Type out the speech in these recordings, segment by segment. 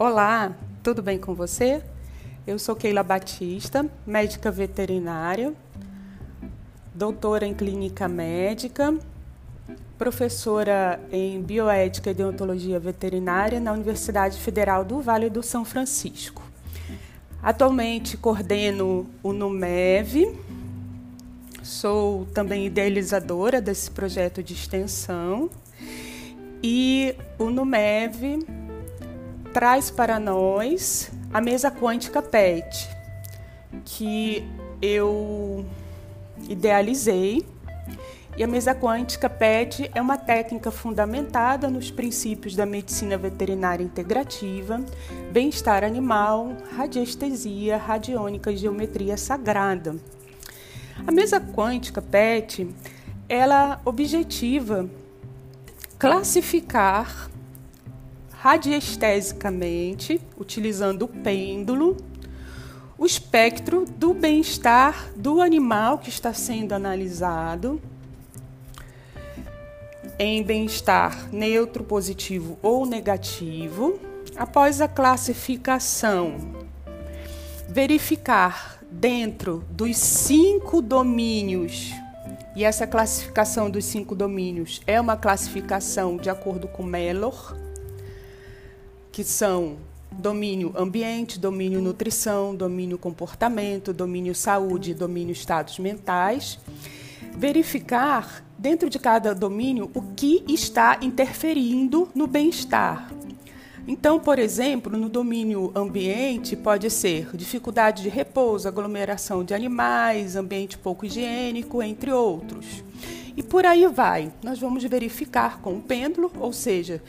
Olá, tudo bem com você? Eu sou Keila Batista, médica veterinária, doutora em clínica médica, professora em bioética e deontologia veterinária na Universidade Federal do Vale do São Francisco. Atualmente coordeno o NUMEV, sou também idealizadora desse projeto de extensão e o NUMEV traz para nós a mesa quântica PET, que eu idealizei. E a mesa quântica PET é uma técnica fundamentada nos princípios da medicina veterinária integrativa, bem-estar animal, radiestesia, radiônica e geometria sagrada. A mesa quântica PET, ela objetiva classificar radiestesicamente, utilizando o pêndulo, o espectro do bem-estar do animal que está sendo analisado em bem-estar neutro, positivo ou negativo. Após a classificação, verificar dentro dos cinco domínios, e essa classificação dos cinco domínios é uma classificação de acordo com Mellor que são domínio ambiente, domínio nutrição, domínio comportamento, domínio saúde, domínio estados mentais. Verificar dentro de cada domínio o que está interferindo no bem-estar. Então, por exemplo, no domínio ambiente pode ser dificuldade de repouso, aglomeração de animais, ambiente pouco higiênico, entre outros. E por aí vai. Nós vamos verificar com o pêndulo, ou seja,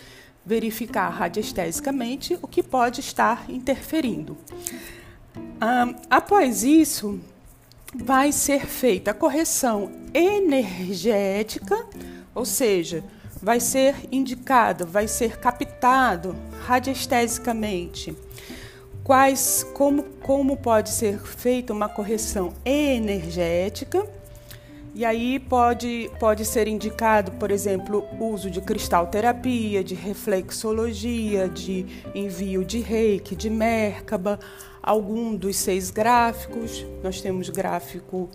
verificar radiestesicamente o que pode estar interferindo. Um, após isso, vai ser feita a correção energética, ou seja, vai ser indicado, vai ser captado radiestesicamente quais como como pode ser feita uma correção energética e aí pode, pode ser indicado, por exemplo, uso de cristalterapia, de reflexologia, de envio de reiki, de Merkaba, algum dos seis gráficos. Nós temos gráfico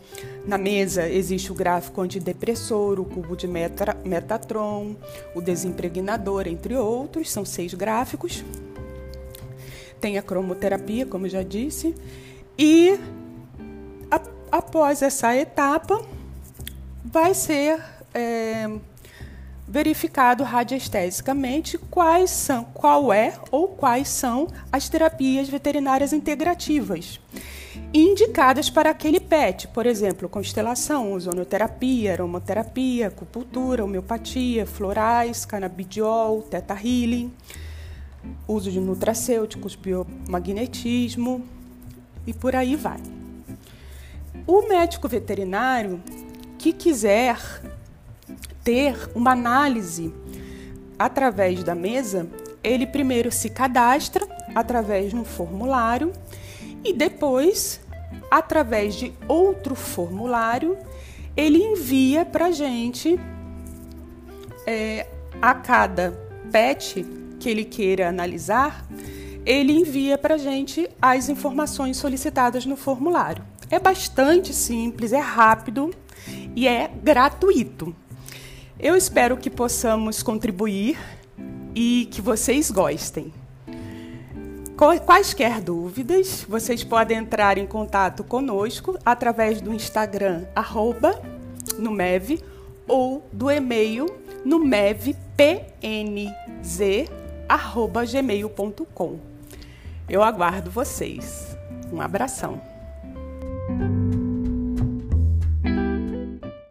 na mesa, existe o gráfico antidepressor, o cubo de meta, Metatron, o desimpregnador, entre outros, são seis gráficos. Tem a cromoterapia, como já disse, e a, após essa etapa, vai ser é, verificado radiestesicamente quais são, qual é ou quais são as terapias veterinárias integrativas indicadas para aquele PET, por exemplo, constelação, ozonoterapia, aromaterapia, acupuntura, homeopatia, florais, canabidiol, teta healing, uso de nutracêuticos, biomagnetismo e por aí vai. O médico veterinário que quiser ter uma análise através da mesa, ele primeiro se cadastra através de um formulário e depois, através de outro formulário, ele envia para gente é, a cada PET que ele queira analisar, ele envia para gente as informações solicitadas no formulário. É bastante simples, é rápido e é gratuito. Eu espero que possamos contribuir e que vocês gostem. Quaisquer dúvidas, vocês podem entrar em contato conosco através do Instagram, arroba, no MEV, ou do e-mail no mevpnz.gmail.com. Eu aguardo vocês. Um abração. Thank you.